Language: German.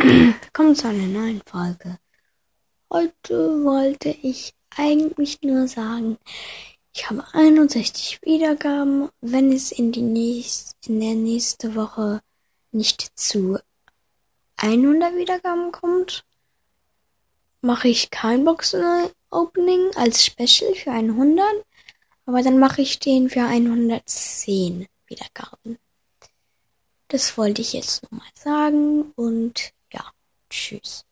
Willkommen zu einer neuen Folge. Heute wollte ich eigentlich nur sagen, ich habe 61 Wiedergaben. Wenn es in, die nächst, in der nächste Woche nicht zu 100 Wiedergaben kommt, mache ich kein Boxen-Opening als Special für 100. Aber dann mache ich den für 110 Wiedergaben. Das wollte ich jetzt nochmal sagen und ja, tschüss.